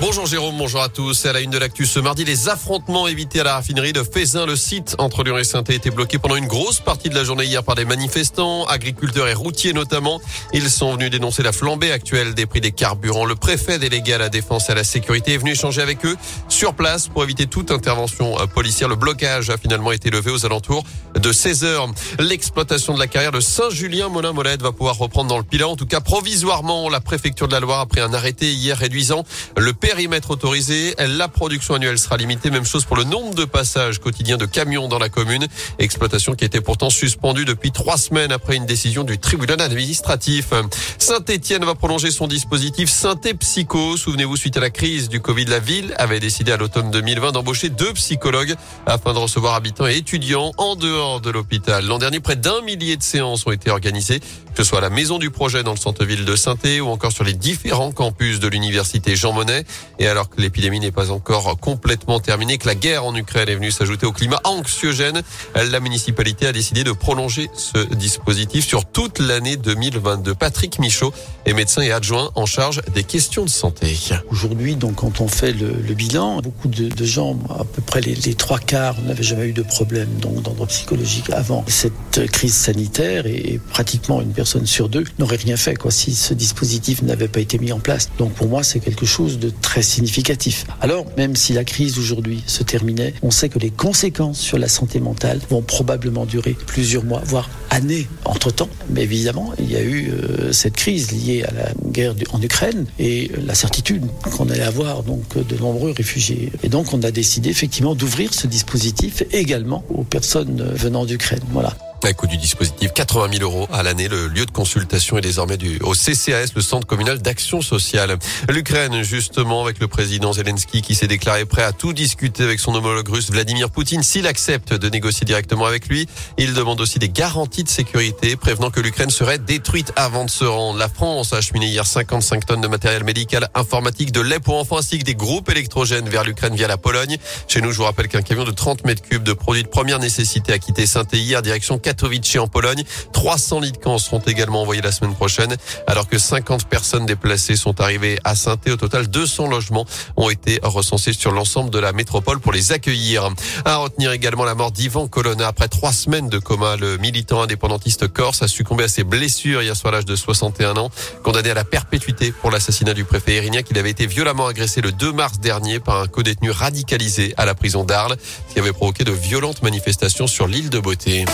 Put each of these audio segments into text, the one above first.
Bonjour Jérôme, bonjour à tous. À la une de l'actu ce mardi, les affrontements évités à la raffinerie de Fézin. Le site entre Lyon et saint été bloqué pendant une grosse partie de la journée hier par des manifestants, agriculteurs et routiers notamment. Ils sont venus dénoncer la flambée actuelle des prix des carburants. Le préfet délégué à la défense et à la sécurité est venu échanger avec eux sur place pour éviter toute intervention policière. Le blocage a finalement été levé aux alentours de 16 heures. L'exploitation de la carrière de Saint-Julien-Molin-Molette va pouvoir reprendre dans le Pilat. En tout cas, provisoirement, la préfecture de la Loire a pris un arrêté hier réduisant le périmètre autorisé. La production annuelle sera limitée. Même chose pour le nombre de passages quotidiens de camions dans la commune. Exploitation qui était pourtant suspendue depuis trois semaines après une décision du tribunal administratif. Saint-Etienne va prolonger son dispositif Synthé Psycho. Souvenez-vous, suite à la crise du Covid, la ville avait décidé à l'automne 2020 d'embaucher deux psychologues afin de recevoir habitants et étudiants en dehors de l'hôpital. L'an dernier, près d'un millier de séances ont été organisées, que ce soit à la maison du projet dans le centre-ville de saint ou encore sur les différents campus de l'université Jean Monnet. Et alors que l'épidémie n'est pas encore complètement terminée, que la guerre en Ukraine est venue s'ajouter au climat anxiogène, la municipalité a décidé de prolonger ce dispositif sur toute l'année 2022. Patrick Michaud est médecin et adjoint en charge des questions de santé. Aujourd'hui, donc, quand on fait le, bilan, beaucoup de, gens, à peu près les, trois quarts, n'avaient jamais eu de problème donc d'ordre psychologique avant cette crise sanitaire et pratiquement une personne sur deux n'aurait rien fait quoi si ce dispositif n'avait pas été mis en place. Donc pour moi, c'est quelque chose de très significatif. Alors, même si la crise aujourd'hui se terminait, on sait que les conséquences sur la santé mentale vont probablement durer plusieurs mois, voire années entre-temps. Mais évidemment, il y a eu euh, cette crise liée à la guerre en Ukraine et la certitude qu'on allait avoir donc de nombreux réfugiés. Et donc, on a décidé effectivement d'ouvrir ce dispositif également aux personnes venant d'Ukraine. Voilà. À coût du dispositif, 80 000 euros à l'année. Le lieu de consultation est désormais du, au CCAS, le Centre communal d'action sociale. L'Ukraine, justement, avec le président Zelensky qui s'est déclaré prêt à tout discuter avec son homologue russe Vladimir Poutine s'il accepte de négocier directement avec lui. Il demande aussi des garanties de sécurité, prévenant que l'Ukraine serait détruite avant de se rendre. La France a acheminé hier 55 tonnes de matériel médical informatique, de lait pour enfants ainsi que des groupes électrogènes vers l'Ukraine via la Pologne. Chez nous, je vous rappelle qu'un camion de 30 mètres cubes de produits de première nécessité a quitté Saint-Étienne direction Katowice en Pologne. 300 lits de camp seront également envoyés la semaine prochaine, alors que 50 personnes déplacées sont arrivées à saint Au total, 200 logements ont été recensés sur l'ensemble de la métropole pour les accueillir. À retenir également la mort d'Ivan Colonna après trois semaines de coma. Le militant indépendantiste corse a succombé à ses blessures hier soir à l'âge de 61 ans, condamné à la perpétuité pour l'assassinat du préfet Erignac. Il avait été violemment agressé le 2 mars dernier par un co-détenu radicalisé à la prison d'Arles, qui avait provoqué de violentes manifestations sur l'île de Beauté.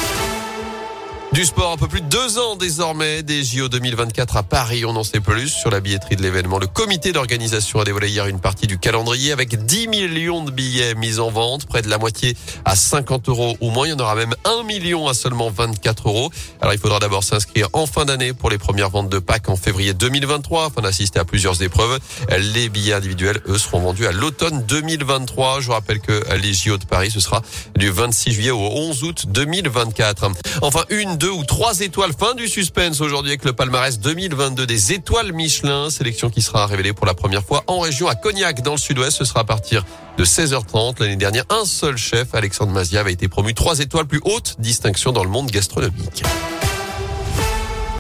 Du sport, un peu plus de deux ans désormais des JO 2024 à Paris. On en sait plus sur la billetterie de l'événement. Le comité d'organisation a dévoilé hier une partie du calendrier avec 10 millions de billets mis en vente, près de la moitié à 50 euros ou moins. Il y en aura même 1 million à seulement 24 euros. Alors il faudra d'abord s'inscrire en fin d'année pour les premières ventes de Pâques en février 2023 afin d'assister à plusieurs épreuves. Les billets individuels, eux, seront vendus à l'automne 2023. Je vous rappelle que les JO de Paris, ce sera du 26 juillet au 11 août 2024. Enfin, une, deux, deux ou trois étoiles. Fin du suspense aujourd'hui avec le palmarès 2022 des étoiles Michelin. Sélection qui sera révélée pour la première fois en région à Cognac dans le sud-ouest. Ce sera à partir de 16h30. L'année dernière, un seul chef, Alexandre Mazia, avait été promu trois étoiles plus haute distinction dans le monde gastronomique.